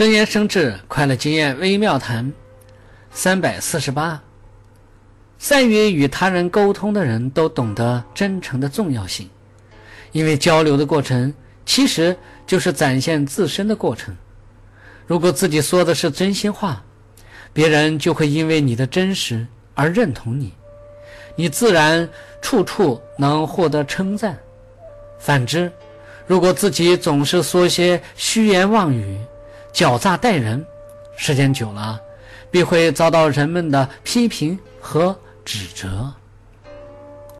真言生智，快乐经验微妙谈，三百四十八。善于与他人沟通的人都懂得真诚的重要性，因为交流的过程其实就是展现自身的过程。如果自己说的是真心话，别人就会因为你的真实而认同你，你自然处处能获得称赞。反之，如果自己总是说些虚言妄语，狡诈待人，时间久了，必会遭到人们的批评和指责。